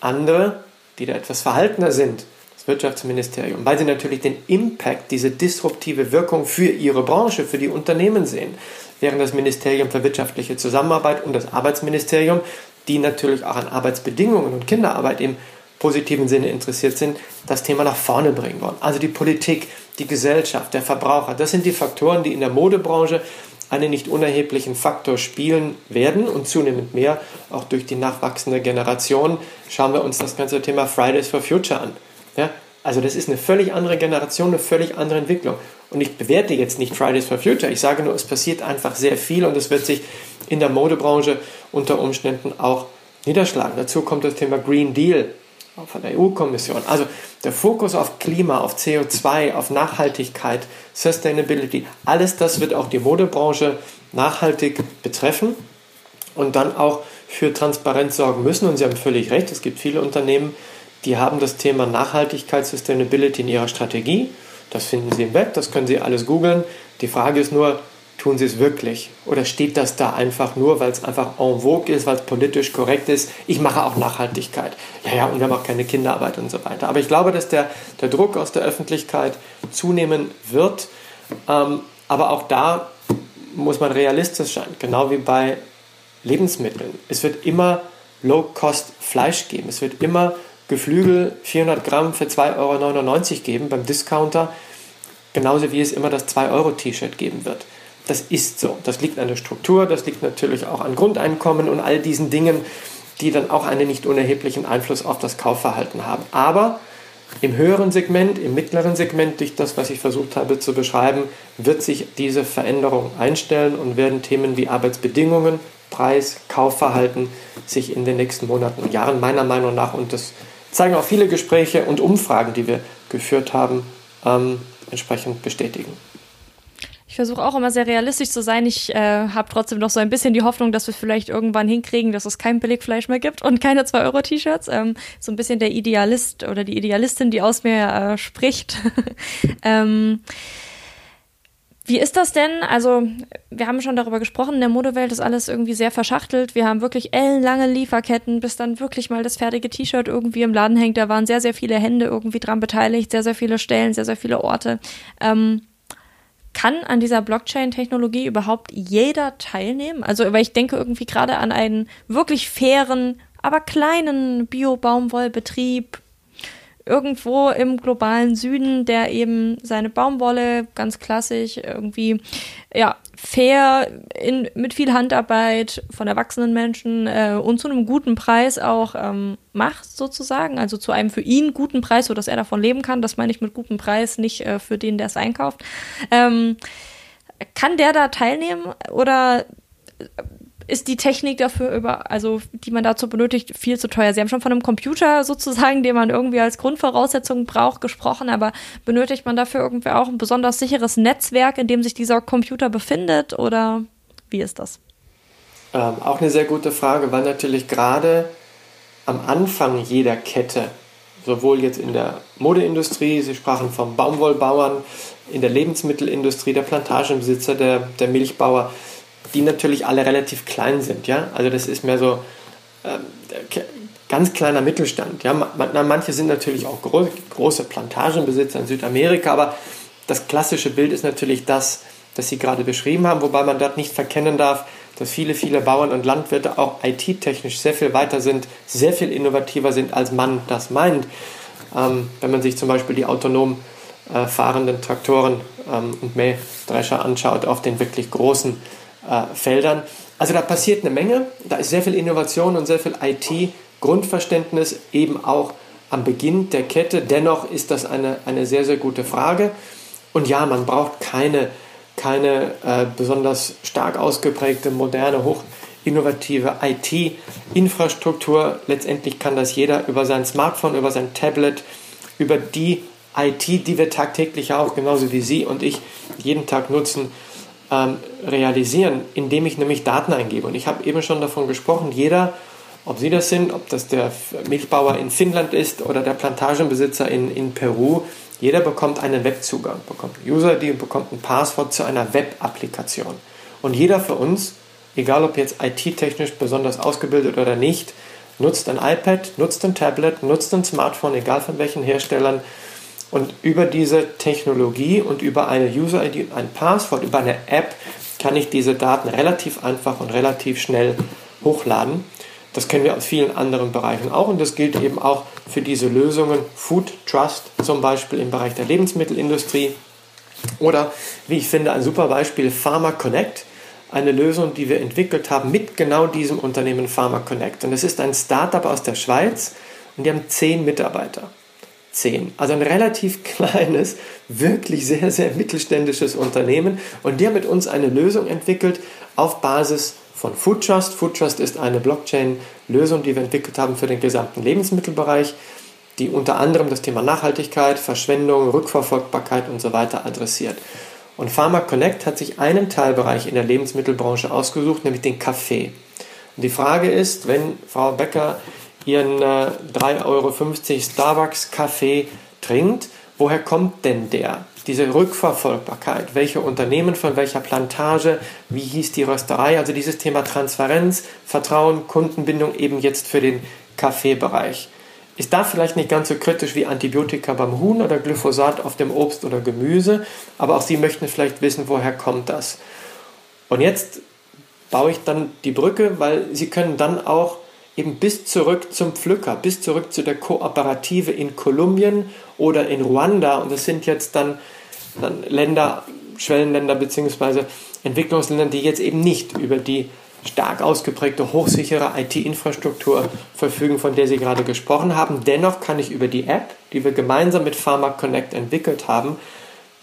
Andere, die da etwas verhaltener sind, das Wirtschaftsministerium, weil sie natürlich den Impact, diese disruptive Wirkung für ihre Branche, für die Unternehmen sehen. Während das Ministerium für wirtschaftliche Zusammenarbeit und das Arbeitsministerium, die natürlich auch an Arbeitsbedingungen und Kinderarbeit im positiven Sinne interessiert sind, das Thema nach vorne bringen wollen. Also die Politik, die Gesellschaft, der Verbraucher. Das sind die Faktoren, die in der Modebranche einen nicht unerheblichen Faktor spielen werden und zunehmend mehr, auch durch die nachwachsende Generation. Schauen wir uns das ganze Thema Fridays for Future an. Ja? Also das ist eine völlig andere Generation, eine völlig andere Entwicklung. Und ich bewerte jetzt nicht Fridays for Future, ich sage nur, es passiert einfach sehr viel und es wird sich in der Modebranche unter Umständen auch niederschlagen. Dazu kommt das Thema Green Deal von der EU-Kommission. Also der Fokus auf Klima, auf CO2, auf Nachhaltigkeit, Sustainability, alles das wird auch die Modebranche nachhaltig betreffen und dann auch für Transparenz sorgen müssen. Und Sie haben völlig recht, es gibt viele Unternehmen, die haben das Thema Nachhaltigkeit, Sustainability in ihrer Strategie. Das finden Sie im Web, das können Sie alles googeln. Die Frage ist nur, tun sie es wirklich? Oder steht das da einfach nur, weil es einfach en vogue ist, weil es politisch korrekt ist? Ich mache auch Nachhaltigkeit. Ja, ja, und wir haben auch keine Kinderarbeit und so weiter. Aber ich glaube, dass der, der Druck aus der Öffentlichkeit zunehmen wird. Ähm, aber auch da muss man realistisch sein, genau wie bei Lebensmitteln. Es wird immer Low-Cost Fleisch geben. Es wird immer Geflügel 400 Gramm für 2,99 Euro geben beim Discounter, genauso wie es immer das 2-Euro-T-Shirt geben wird. Das ist so. Das liegt an der Struktur, das liegt natürlich auch an Grundeinkommen und all diesen Dingen, die dann auch einen nicht unerheblichen Einfluss auf das Kaufverhalten haben. Aber im höheren Segment, im mittleren Segment, durch das, was ich versucht habe zu beschreiben, wird sich diese Veränderung einstellen und werden Themen wie Arbeitsbedingungen, Preis, Kaufverhalten sich in den nächsten Monaten und Jahren meiner Meinung nach, und das zeigen auch viele Gespräche und Umfragen, die wir geführt haben, ähm, entsprechend bestätigen. Ich versuche auch immer sehr realistisch zu sein. Ich äh, habe trotzdem noch so ein bisschen die Hoffnung, dass wir vielleicht irgendwann hinkriegen, dass es kein Billigfleisch mehr gibt und keine 2-Euro-T-Shirts. Ähm, so ein bisschen der Idealist oder die Idealistin, die aus mir äh, spricht. ähm, wie ist das denn? Also, wir haben schon darüber gesprochen, in der Modewelt ist alles irgendwie sehr verschachtelt. Wir haben wirklich ellenlange Lieferketten, bis dann wirklich mal das fertige T-Shirt irgendwie im Laden hängt. Da waren sehr, sehr viele Hände irgendwie dran beteiligt, sehr, sehr viele Stellen, sehr, sehr viele Orte. Ähm, kann an dieser Blockchain-Technologie überhaupt jeder teilnehmen? Also, weil ich denke irgendwie gerade an einen wirklich fairen, aber kleinen Bio-Baumwollbetrieb, irgendwo im globalen Süden, der eben seine Baumwolle ganz klassisch irgendwie ja fair in, mit viel Handarbeit von erwachsenen Menschen äh, und zu einem guten Preis auch ähm, macht sozusagen, also zu einem für ihn guten Preis, so dass er davon leben kann. Das meine ich mit gutem Preis, nicht äh, für den, der es einkauft. Ähm, kann der da teilnehmen oder ist die Technik dafür über, also die man dazu benötigt, viel zu teuer. Sie haben schon von einem Computer sozusagen, den man irgendwie als Grundvoraussetzung braucht, gesprochen, aber benötigt man dafür irgendwie auch ein besonders sicheres Netzwerk, in dem sich dieser Computer befindet oder wie ist das? Ähm, auch eine sehr gute Frage, weil natürlich gerade am Anfang jeder Kette, sowohl jetzt in der Modeindustrie, Sie sprachen vom Baumwollbauern, in der Lebensmittelindustrie, der Plantagenbesitzer, der, der Milchbauer, die natürlich alle relativ klein sind. Ja? Also das ist mehr so äh, ganz kleiner Mittelstand. Ja? manche sind natürlich auch groß, große Plantagenbesitzer in Südamerika, aber das klassische Bild ist natürlich das, das Sie gerade beschrieben haben, wobei man dort nicht verkennen darf, dass viele, viele Bauern und Landwirte auch IT-technisch sehr viel weiter sind, sehr viel innovativer sind, als man das meint. Ähm, wenn man sich zum Beispiel die autonom äh, fahrenden Traktoren ähm, und Mähdrescher anschaut auf den wirklich großen äh, Feldern. Also da passiert eine Menge, da ist sehr viel Innovation und sehr viel IT-Grundverständnis eben auch am Beginn der Kette. Dennoch ist das eine, eine sehr, sehr gute Frage. Und ja, man braucht keine, keine äh, besonders stark ausgeprägte, moderne, hochinnovative IT-Infrastruktur. Letztendlich kann das jeder über sein Smartphone, über sein Tablet, über die IT, die wir tagtäglich auch, genauso wie Sie und ich, jeden Tag nutzen, ähm, realisieren, indem ich nämlich Daten eingebe. Und ich habe eben schon davon gesprochen, jeder, ob Sie das sind, ob das der Milchbauer in Finnland ist oder der Plantagenbesitzer in, in Peru, jeder bekommt einen Webzugang, bekommt einen User-ID und bekommt ein Passwort zu einer Web-Applikation. Und jeder für uns, egal ob jetzt IT-technisch besonders ausgebildet oder nicht, nutzt ein iPad, nutzt ein Tablet, nutzt ein Smartphone, egal von welchen Herstellern, und über diese Technologie und über eine User-ID ein Passwort, über eine App, kann ich diese Daten relativ einfach und relativ schnell hochladen. Das kennen wir aus vielen anderen Bereichen auch und das gilt eben auch für diese Lösungen Food Trust, zum Beispiel im Bereich der Lebensmittelindustrie. Oder wie ich finde, ein super Beispiel Pharma Connect, eine Lösung, die wir entwickelt haben mit genau diesem Unternehmen Pharma Connect. Und es ist ein Startup aus der Schweiz und die haben zehn Mitarbeiter. 10. Also ein relativ kleines, wirklich sehr, sehr mittelständisches Unternehmen. Und die haben mit uns eine Lösung entwickelt auf Basis von Foodtrust. Foodtrust ist eine Blockchain-Lösung, die wir entwickelt haben für den gesamten Lebensmittelbereich, die unter anderem das Thema Nachhaltigkeit, Verschwendung, Rückverfolgbarkeit und so weiter adressiert. Und Pharma Connect hat sich einen Teilbereich in der Lebensmittelbranche ausgesucht, nämlich den Kaffee. Und die Frage ist, wenn Frau Becker ihren äh, 3,50 Euro Starbucks Kaffee trinkt, woher kommt denn der? Diese Rückverfolgbarkeit, welche Unternehmen von welcher Plantage, wie hieß die Rösterei, also dieses Thema Transparenz, Vertrauen, Kundenbindung eben jetzt für den Kaffeebereich. Ist da vielleicht nicht ganz so kritisch wie Antibiotika beim Huhn oder Glyphosat auf dem Obst oder Gemüse, aber auch Sie möchten vielleicht wissen, woher kommt das. Und jetzt baue ich dann die Brücke, weil Sie können dann auch eben bis zurück zum Pflücker, bis zurück zu der Kooperative in Kolumbien oder in Ruanda. Und das sind jetzt dann, dann Länder, Schwellenländer bzw. Entwicklungsländer, die jetzt eben nicht über die stark ausgeprägte, hochsichere IT-Infrastruktur verfügen, von der Sie gerade gesprochen haben. Dennoch kann ich über die App, die wir gemeinsam mit Pharma Connect entwickelt haben,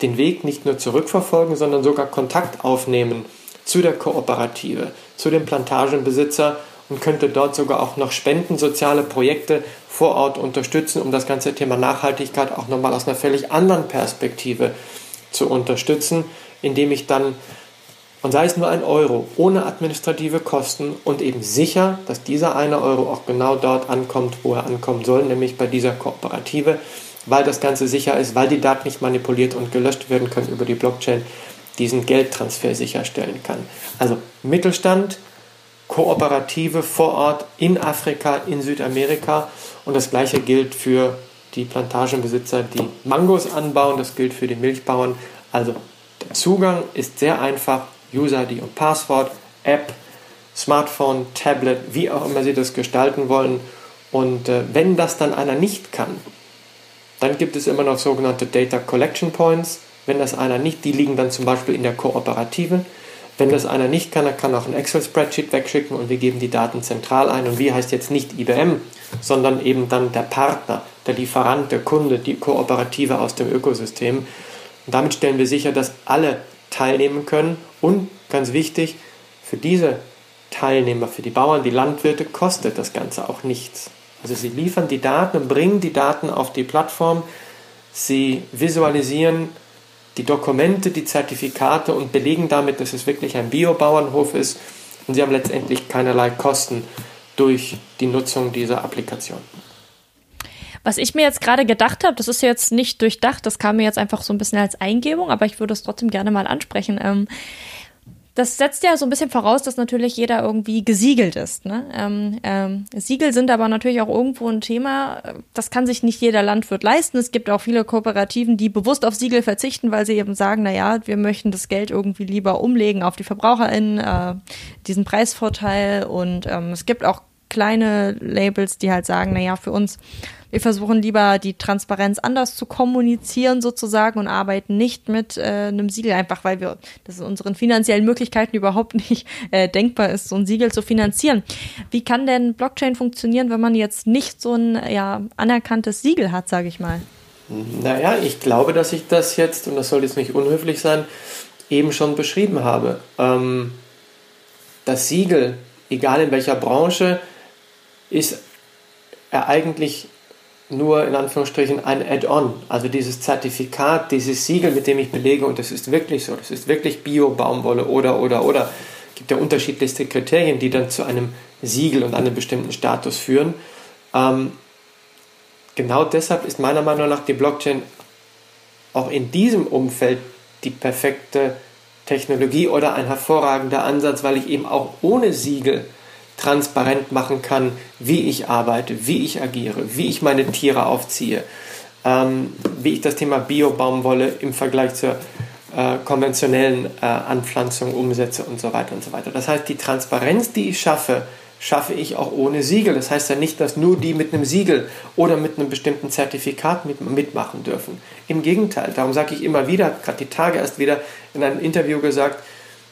den Weg nicht nur zurückverfolgen, sondern sogar Kontakt aufnehmen zu der Kooperative, zu dem Plantagenbesitzer und könnte dort sogar auch noch spenden, soziale Projekte vor Ort unterstützen, um das ganze Thema Nachhaltigkeit auch nochmal aus einer völlig anderen Perspektive zu unterstützen, indem ich dann und sei es nur ein Euro, ohne administrative Kosten und eben sicher, dass dieser eine Euro auch genau dort ankommt, wo er ankommen soll, nämlich bei dieser Kooperative, weil das Ganze sicher ist, weil die Daten nicht manipuliert und gelöscht werden können über die Blockchain, diesen Geldtransfer sicherstellen kann. Also Mittelstand, Kooperative vor Ort in Afrika, in Südamerika und das gleiche gilt für die Plantagenbesitzer, die Mangos anbauen, das gilt für die Milchbauern. Also der Zugang ist sehr einfach User-ID und Passwort, App, Smartphone, Tablet, wie auch immer Sie das gestalten wollen. Und äh, wenn das dann einer nicht kann, dann gibt es immer noch sogenannte Data Collection Points. Wenn das einer nicht, die liegen dann zum Beispiel in der Kooperativen. Wenn das einer nicht kann, dann kann auch ein Excel-Spreadsheet wegschicken und wir geben die Daten zentral ein. Und wie heißt jetzt nicht IBM, sondern eben dann der Partner, der Lieferant, der Kunde, die Kooperative aus dem Ökosystem. Und damit stellen wir sicher, dass alle teilnehmen können. Und ganz wichtig, für diese Teilnehmer, für die Bauern, die Landwirte, kostet das Ganze auch nichts. Also sie liefern die Daten und bringen die Daten auf die Plattform. Sie visualisieren die Dokumente, die Zertifikate und belegen damit, dass es wirklich ein Biobauernhof ist. Und sie haben letztendlich keinerlei Kosten durch die Nutzung dieser Applikation. Was ich mir jetzt gerade gedacht habe, das ist jetzt nicht durchdacht, das kam mir jetzt einfach so ein bisschen als Eingebung, aber ich würde es trotzdem gerne mal ansprechen. Ähm, das setzt ja so ein bisschen voraus, dass natürlich jeder irgendwie gesiegelt ist. Ne? Ähm, ähm, Siegel sind aber natürlich auch irgendwo ein Thema, das kann sich nicht jeder Landwirt leisten. Es gibt auch viele Kooperativen, die bewusst auf Siegel verzichten, weil sie eben sagen, na ja, wir möchten das Geld irgendwie lieber umlegen auf die VerbraucherInnen, äh, diesen Preisvorteil. Und ähm, es gibt auch kleine Labels, die halt sagen, na ja, für uns wir versuchen lieber die Transparenz anders zu kommunizieren sozusagen und arbeiten nicht mit äh, einem Siegel, einfach weil wir das unseren finanziellen Möglichkeiten überhaupt nicht äh, denkbar ist, so ein Siegel zu finanzieren. Wie kann denn Blockchain funktionieren, wenn man jetzt nicht so ein ja, anerkanntes Siegel hat, sage ich mal? Naja, ich glaube, dass ich das jetzt, und das soll jetzt nicht unhöflich sein, eben schon beschrieben habe. Ähm, das Siegel, egal in welcher Branche, ist eigentlich nur in Anführungsstrichen ein Add-on, also dieses Zertifikat, dieses Siegel, mit dem ich belege, und das ist wirklich so, das ist wirklich Bio-Baumwolle oder, oder, oder. Es gibt ja unterschiedlichste Kriterien, die dann zu einem Siegel und einem bestimmten Status führen. Ähm, genau deshalb ist meiner Meinung nach die Blockchain auch in diesem Umfeld die perfekte Technologie oder ein hervorragender Ansatz, weil ich eben auch ohne Siegel transparent machen kann, wie ich arbeite, wie ich agiere, wie ich meine Tiere aufziehe, ähm, wie ich das Thema Bio-Baumwolle im Vergleich zur äh, konventionellen äh, Anpflanzung umsetze und so weiter und so weiter. Das heißt, die Transparenz, die ich schaffe, schaffe ich auch ohne Siegel. Das heißt ja nicht, dass nur die mit einem Siegel oder mit einem bestimmten Zertifikat mit, mitmachen dürfen. Im Gegenteil, darum sage ich immer wieder, gerade die Tage erst wieder in einem Interview gesagt,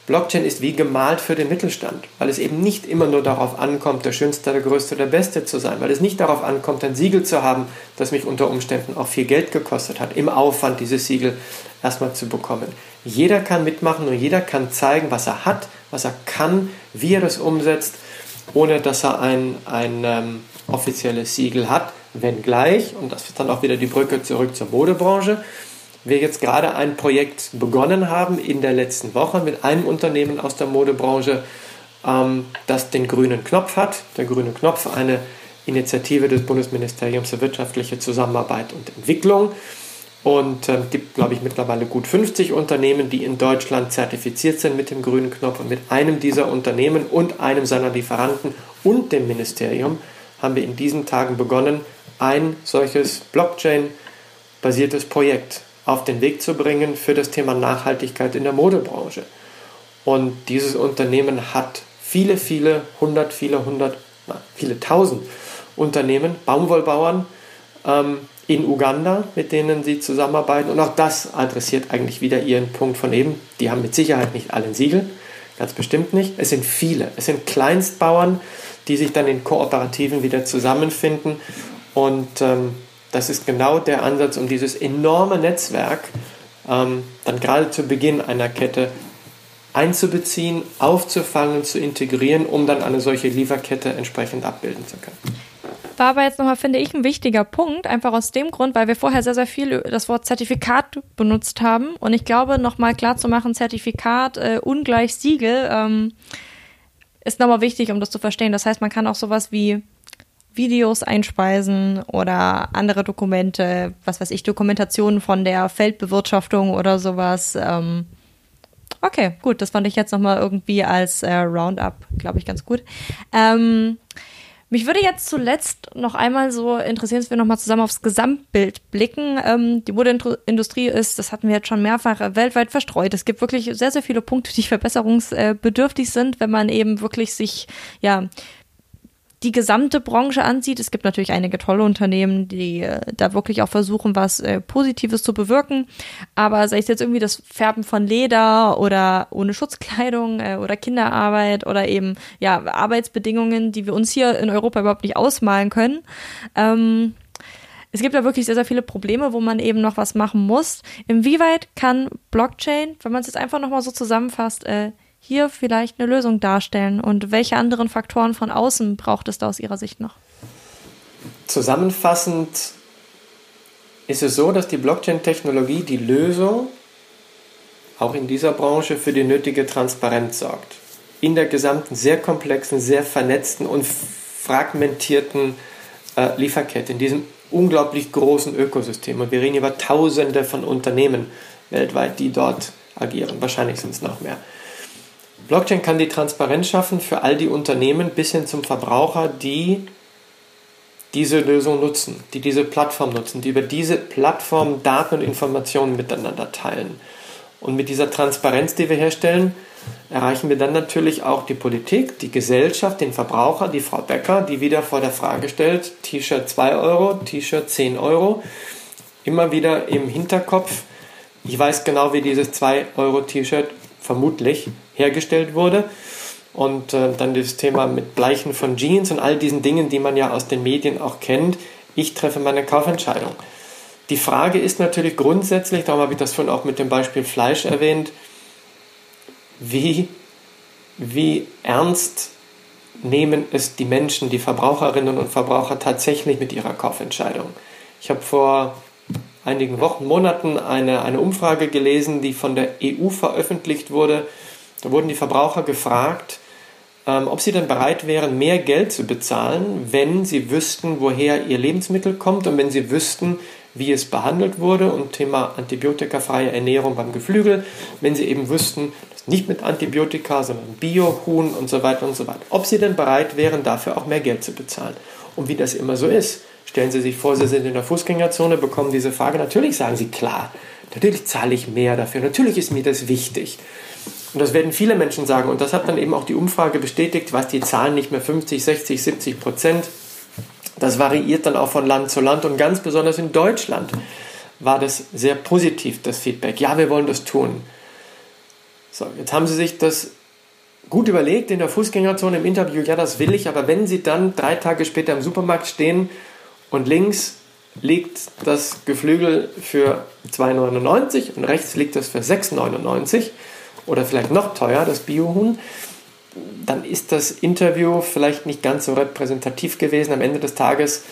Blockchain ist wie gemalt für den Mittelstand, weil es eben nicht immer nur darauf ankommt, der Schönste, der Größte, der Beste zu sein, weil es nicht darauf ankommt, ein Siegel zu haben, das mich unter Umständen auch viel Geld gekostet hat, im Aufwand dieses Siegel erstmal zu bekommen. Jeder kann mitmachen und jeder kann zeigen, was er hat, was er kann, wie er das umsetzt, ohne dass er ein, ein ähm, offizielles Siegel hat, wenngleich, und das ist dann auch wieder die Brücke zurück zur Modebranche, wir jetzt gerade ein Projekt begonnen haben in der letzten Woche mit einem Unternehmen aus der Modebranche, ähm, das den grünen Knopf hat. Der grüne Knopf, eine Initiative des Bundesministeriums für wirtschaftliche Zusammenarbeit und Entwicklung. und es äh, gibt, glaube ich, mittlerweile gut 50 Unternehmen, die in Deutschland zertifiziert sind mit dem grünen Knopf. Und mit einem dieser Unternehmen und einem seiner Lieferanten und dem Ministerium haben wir in diesen Tagen begonnen, ein solches Blockchain-basiertes Projekt auf den Weg zu bringen für das Thema Nachhaltigkeit in der Modebranche. Und dieses Unternehmen hat viele, viele hundert, viele hundert, na, viele tausend Unternehmen, Baumwollbauern ähm, in Uganda, mit denen sie zusammenarbeiten. Und auch das adressiert eigentlich wieder ihren Punkt von eben. Die haben mit Sicherheit nicht alle Siegel, ganz bestimmt nicht. Es sind viele. Es sind Kleinstbauern, die sich dann in Kooperativen wieder zusammenfinden. Und ähm, das ist genau der Ansatz, um dieses enorme Netzwerk ähm, dann gerade zu Beginn einer Kette einzubeziehen, aufzufangen, zu integrieren, um dann eine solche Lieferkette entsprechend abbilden zu können. War aber jetzt nochmal, finde ich, ein wichtiger Punkt, einfach aus dem Grund, weil wir vorher sehr, sehr viel das Wort Zertifikat benutzt haben. Und ich glaube, nochmal klar zu machen, Zertifikat äh, ungleich Siegel ähm, ist nochmal wichtig, um das zu verstehen. Das heißt, man kann auch sowas wie Videos einspeisen oder andere Dokumente, was weiß ich, Dokumentationen von der Feldbewirtschaftung oder sowas. Ähm, okay, gut, das fand ich jetzt nochmal irgendwie als äh, Roundup, glaube ich, ganz gut. Ähm, mich würde jetzt zuletzt noch einmal so interessieren, dass wir nochmal zusammen aufs Gesamtbild blicken. Ähm, die Modeindustrie ist, das hatten wir jetzt schon mehrfach, äh, weltweit verstreut. Es gibt wirklich sehr, sehr viele Punkte, die verbesserungsbedürftig sind, wenn man eben wirklich sich ja die gesamte Branche ansieht. Es gibt natürlich einige tolle Unternehmen, die äh, da wirklich auch versuchen, was äh, Positives zu bewirken. Aber sei es jetzt irgendwie das Färben von Leder oder ohne Schutzkleidung äh, oder Kinderarbeit oder eben ja Arbeitsbedingungen, die wir uns hier in Europa überhaupt nicht ausmalen können. Ähm, es gibt da wirklich sehr, sehr viele Probleme, wo man eben noch was machen muss. Inwieweit kann Blockchain, wenn man es jetzt einfach nochmal so zusammenfasst, äh, hier vielleicht eine Lösung darstellen? Und welche anderen Faktoren von außen braucht es da aus Ihrer Sicht noch? Zusammenfassend ist es so, dass die Blockchain-Technologie die Lösung auch in dieser Branche für die nötige Transparenz sorgt. In der gesamten, sehr komplexen, sehr vernetzten und fragmentierten äh, Lieferkette, in diesem unglaublich großen Ökosystem. Und wir reden über Tausende von Unternehmen weltweit, die dort agieren. Wahrscheinlich sind es noch mehr. Blockchain kann die Transparenz schaffen für all die Unternehmen bis hin zum Verbraucher, die diese Lösung nutzen, die diese Plattform nutzen, die über diese Plattform Daten und Informationen miteinander teilen. Und mit dieser Transparenz, die wir herstellen, erreichen wir dann natürlich auch die Politik, die Gesellschaft, den Verbraucher, die Frau Becker, die wieder vor der Frage stellt, T-Shirt 2 Euro, T-Shirt 10 Euro. Immer wieder im Hinterkopf, ich weiß genau, wie dieses 2 Euro T-Shirt vermutlich hergestellt wurde. Und äh, dann das Thema mit Bleichen von Jeans und all diesen Dingen, die man ja aus den Medien auch kennt. Ich treffe meine Kaufentscheidung. Die Frage ist natürlich grundsätzlich, darum habe ich das vorhin auch mit dem Beispiel Fleisch erwähnt, wie, wie ernst nehmen es die Menschen, die Verbraucherinnen und Verbraucher tatsächlich mit ihrer Kaufentscheidung. Ich habe vor einigen Wochen, Monaten eine, eine Umfrage gelesen, die von der EU veröffentlicht wurde. Da wurden die Verbraucher gefragt, ähm, ob sie denn bereit wären, mehr Geld zu bezahlen, wenn sie wüssten, woher ihr Lebensmittel kommt und wenn sie wüssten, wie es behandelt wurde und Thema antibiotikafreie Ernährung beim Geflügel, wenn sie eben wüssten, dass nicht mit Antibiotika, sondern Bio-Huhn und so weiter und so weiter. Ob sie denn bereit wären, dafür auch mehr Geld zu bezahlen. Und wie das immer so ist, Stellen Sie sich vor, Sie sind in der Fußgängerzone, bekommen diese Frage. Natürlich sagen Sie klar, natürlich zahle ich mehr dafür, natürlich ist mir das wichtig. Und das werden viele Menschen sagen. Und das hat dann eben auch die Umfrage bestätigt, was die Zahlen nicht mehr 50, 60, 70 Prozent. Das variiert dann auch von Land zu Land und ganz besonders in Deutschland war das sehr positiv, das Feedback. Ja, wir wollen das tun. So, jetzt haben Sie sich das gut überlegt in der Fußgängerzone im Interview, ja, das will ich, aber wenn Sie dann drei Tage später im Supermarkt stehen und links liegt das Geflügel für 2,99 und rechts liegt das für 6,99 oder vielleicht noch teuer, das Biohuhn, dann ist das Interview vielleicht nicht ganz so repräsentativ gewesen am Ende des Tages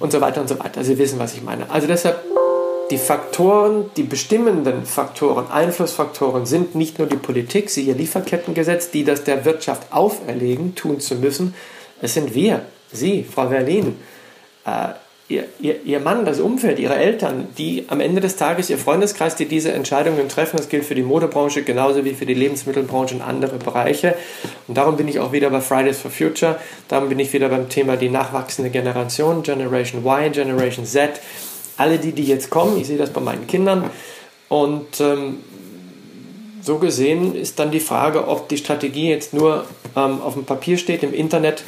und so weiter und so weiter. Sie wissen, was ich meine. Also deshalb die Faktoren, die bestimmenden Faktoren, Einflussfaktoren sind nicht nur die Politik, sie ihr Lieferkettengesetz, die das der Wirtschaft auferlegen, tun zu müssen. Es sind wir, Sie, Frau Verlin, äh, ihr, ihr, ihr Mann, das Umfeld, ihre Eltern, die am Ende des Tages, ihr Freundeskreis, die diese Entscheidungen treffen. Das gilt für die Modebranche genauso wie für die Lebensmittelbranche und andere Bereiche. Und darum bin ich auch wieder bei Fridays for Future. Darum bin ich wieder beim Thema die nachwachsende Generation, Generation Y, Generation Z. Alle die, die jetzt kommen, ich sehe das bei meinen Kindern. Und ähm, so gesehen ist dann die Frage, ob die Strategie jetzt nur ähm, auf dem Papier steht, im Internet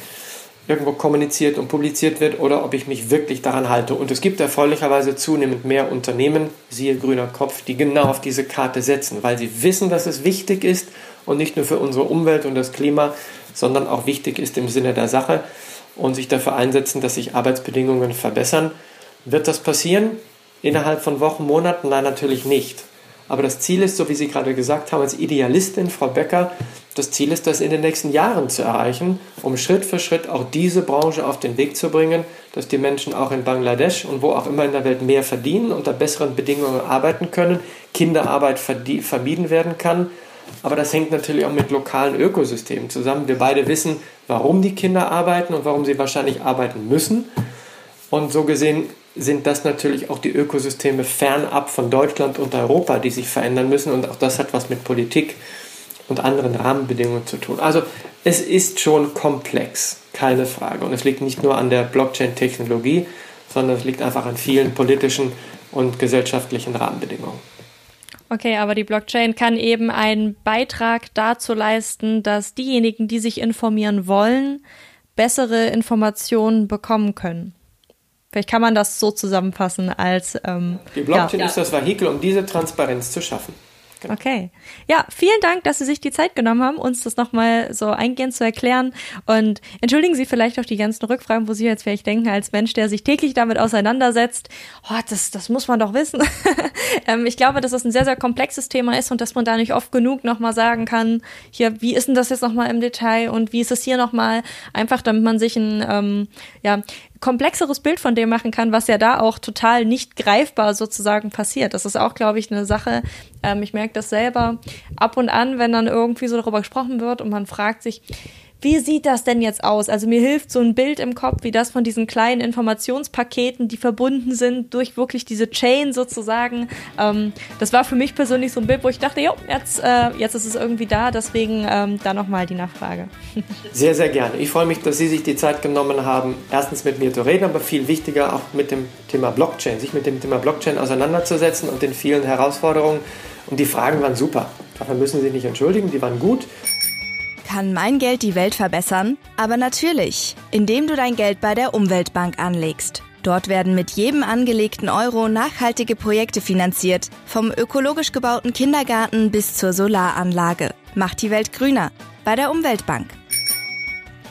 irgendwo kommuniziert und publiziert wird oder ob ich mich wirklich daran halte. Und es gibt erfreulicherweise zunehmend mehr Unternehmen, siehe grüner Kopf, die genau auf diese Karte setzen, weil sie wissen, dass es wichtig ist und nicht nur für unsere Umwelt und das Klima, sondern auch wichtig ist im Sinne der Sache und sich dafür einsetzen, dass sich Arbeitsbedingungen verbessern. Wird das passieren innerhalb von Wochen, Monaten? Nein, natürlich nicht. Aber das Ziel ist, so wie Sie gerade gesagt haben, als Idealistin, Frau Becker, das Ziel ist, das in den nächsten Jahren zu erreichen, um Schritt für Schritt auch diese Branche auf den Weg zu bringen, dass die Menschen auch in Bangladesch und wo auch immer in der Welt mehr verdienen, unter besseren Bedingungen arbeiten können, Kinderarbeit vermieden werden kann. Aber das hängt natürlich auch mit lokalen Ökosystemen zusammen. Wir beide wissen, warum die Kinder arbeiten und warum sie wahrscheinlich arbeiten müssen. Und so gesehen sind das natürlich auch die Ökosysteme fernab von Deutschland und Europa, die sich verändern müssen. Und auch das hat was mit Politik und anderen Rahmenbedingungen zu tun. Also es ist schon komplex, keine Frage. Und es liegt nicht nur an der Blockchain-Technologie, sondern es liegt einfach an vielen politischen und gesellschaftlichen Rahmenbedingungen. Okay, aber die Blockchain kann eben einen Beitrag dazu leisten, dass diejenigen, die sich informieren wollen, bessere Informationen bekommen können. Vielleicht kann man das so zusammenfassen als. Ähm, die Blockchain ja. ist das Vehikel, um diese Transparenz zu schaffen. Genau. Okay. Ja, vielen Dank, dass Sie sich die Zeit genommen haben, uns das nochmal so eingehend zu erklären. Und entschuldigen Sie vielleicht auch die ganzen Rückfragen, wo Sie jetzt vielleicht denken, als Mensch, der sich täglich damit auseinandersetzt, oh, das, das muss man doch wissen. ähm, ich glaube, dass das ein sehr, sehr komplexes Thema ist und dass man da nicht oft genug nochmal sagen kann, hier, wie ist denn das jetzt nochmal im Detail und wie ist es hier nochmal? Einfach, damit man sich ein, ähm, ja, komplexeres Bild von dem machen kann, was ja da auch total nicht greifbar sozusagen passiert. Das ist auch, glaube ich, eine Sache. Ähm, ich merke das selber ab und an, wenn dann irgendwie so darüber gesprochen wird und man fragt sich, wie sieht das denn jetzt aus? Also mir hilft so ein Bild im Kopf, wie das von diesen kleinen Informationspaketen, die verbunden sind durch wirklich diese Chain sozusagen. Ähm, das war für mich persönlich so ein Bild, wo ich dachte, jo, jetzt, äh, jetzt ist es irgendwie da, deswegen ähm, da nochmal die Nachfrage. Sehr, sehr gerne. Ich freue mich, dass Sie sich die Zeit genommen haben, erstens mit mir zu reden, aber viel wichtiger auch mit dem Thema Blockchain, sich mit dem Thema Blockchain auseinanderzusetzen und den vielen Herausforderungen. Und die Fragen waren super. Dafür müssen Sie sich nicht entschuldigen, die waren gut. Kann mein Geld die Welt verbessern? Aber natürlich, indem du dein Geld bei der Umweltbank anlegst. Dort werden mit jedem angelegten Euro nachhaltige Projekte finanziert, vom ökologisch gebauten Kindergarten bis zur Solaranlage. Macht die Welt grüner bei der Umweltbank.